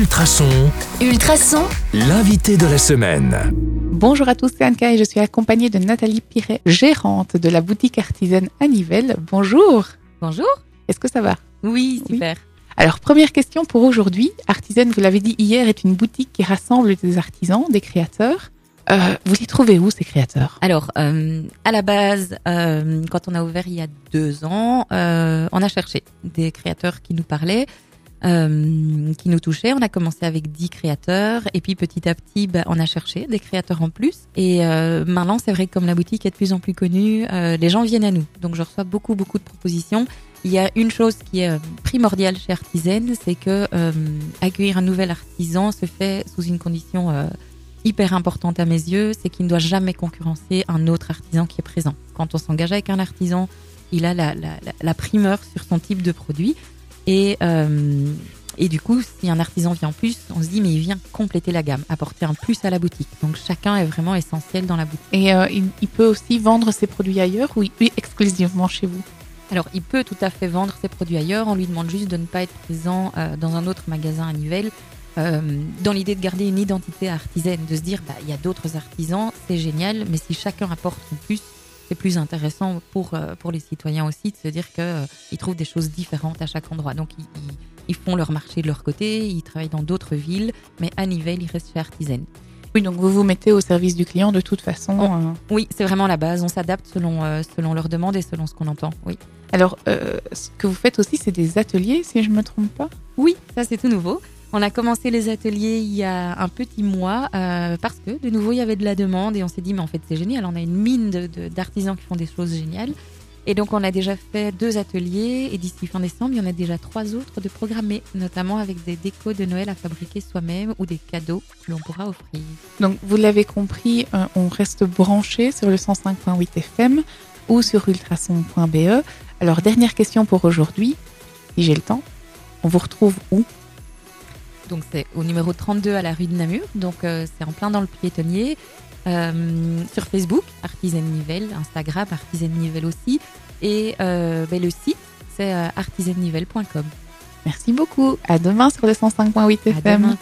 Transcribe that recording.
Ultrason, Ultrason, l'invité de la semaine. Bonjour à tous, c'est Anka et je suis accompagnée de Nathalie Piret, gérante de la boutique artisaine à Nivelles. Bonjour, Bonjour. est-ce que ça va? Oui, Oui. super. Alors, première question pour aujourd'hui. Artisaine, vous l'avez dit hier, est une boutique qui rassemble des artisans, des créateurs. Euh, vous les trouvez où, ces créateurs? Alors, euh, à la base, euh, quand on a ouvert il y a deux ans, euh, on a cherché des créateurs qui nous parlaient, euh, qui nous touchaient. On a commencé avec 10 créateurs et puis petit à petit, bah, on a cherché des créateurs en plus. Et euh, maintenant, c'est vrai que comme la boutique est de plus en plus connue, euh, les gens viennent à nous. Donc, je reçois beaucoup, beaucoup de propositions. Il y a une chose qui est euh, primordiale chez Artisan, c'est que euh, accueillir un nouvel artisan se fait sous une condition hyper importante à mes yeux, c'est qu'il ne doit jamais concurrencer un autre artisan qui est présent. Quand on s'engage avec un artisan, il a la, la, la primeur sur son type de produit. Et, euh, et du coup, si un artisan vient en plus, on se dit, mais il vient compléter la gamme, apporter un plus à la boutique. Donc chacun est vraiment essentiel dans la boutique. Et euh, il, il peut aussi vendre ses produits ailleurs ou exclusivement chez vous? Alors, il peut tout à fait vendre ses produits ailleurs. On lui demande juste de ne pas être présent euh, dans un autre magasin à Nivelles. euh, dans l'idée de garder une identité artisaine, de se dire, bah, il y a d'autres artisans, c'est génial, mais si chacun apporte son plus, c'est plus intéressant pour, euh, pour les citoyens aussi de se dire qu'ils trouvent des choses différentes à chaque endroit. Donc, ils, ils- ils font leur marché de leur côté, ils travaillent dans d'autres villes, mais à Nivelles, ils restent chez Artisan. Oui, donc vous vous mettez au service du client de toute façon. Euh. Oui, c'est vraiment la base. On s'adapte selon, euh, selon leurs demandes et selon ce qu'on entend. Oui. Alors, euh, ce que vous faites aussi, c'est des ateliers, si je me trompe pas? Oui, ça c'est tout nouveau. On a commencé les ateliers il y a un petit mois euh, parce que de nouveau il y avait de la demande et on s'est dit mais en fait c'est génial, on a une mine de- de- d'artisans qui font des choses géniales. Et donc on a déjà fait deux ateliers et d'ici fin décembre il y en a déjà trois autres de programmés, notamment avec des décos de Noël à fabriquer soi-même ou des cadeaux que l'on pourra offrir. Donc, vous l'avez compris, euh, on reste branché sur le 105.8 FM ou sur ultrason.be. Alors, dernière question pour aujourd'hui, si j'ai le temps. On vous retrouve où? Donc c'est au numéro 32 à la rue de Namur, donc euh, c'est en plein dans le piétonnier. Euh, sur Facebook, Artisan Nivelles, Instagram, Artisan Nivelles aussi. Et euh, ben, le site, c'est artisannivelles.com. Merci beaucoup. À demain sur le 105.8 À FM. demain.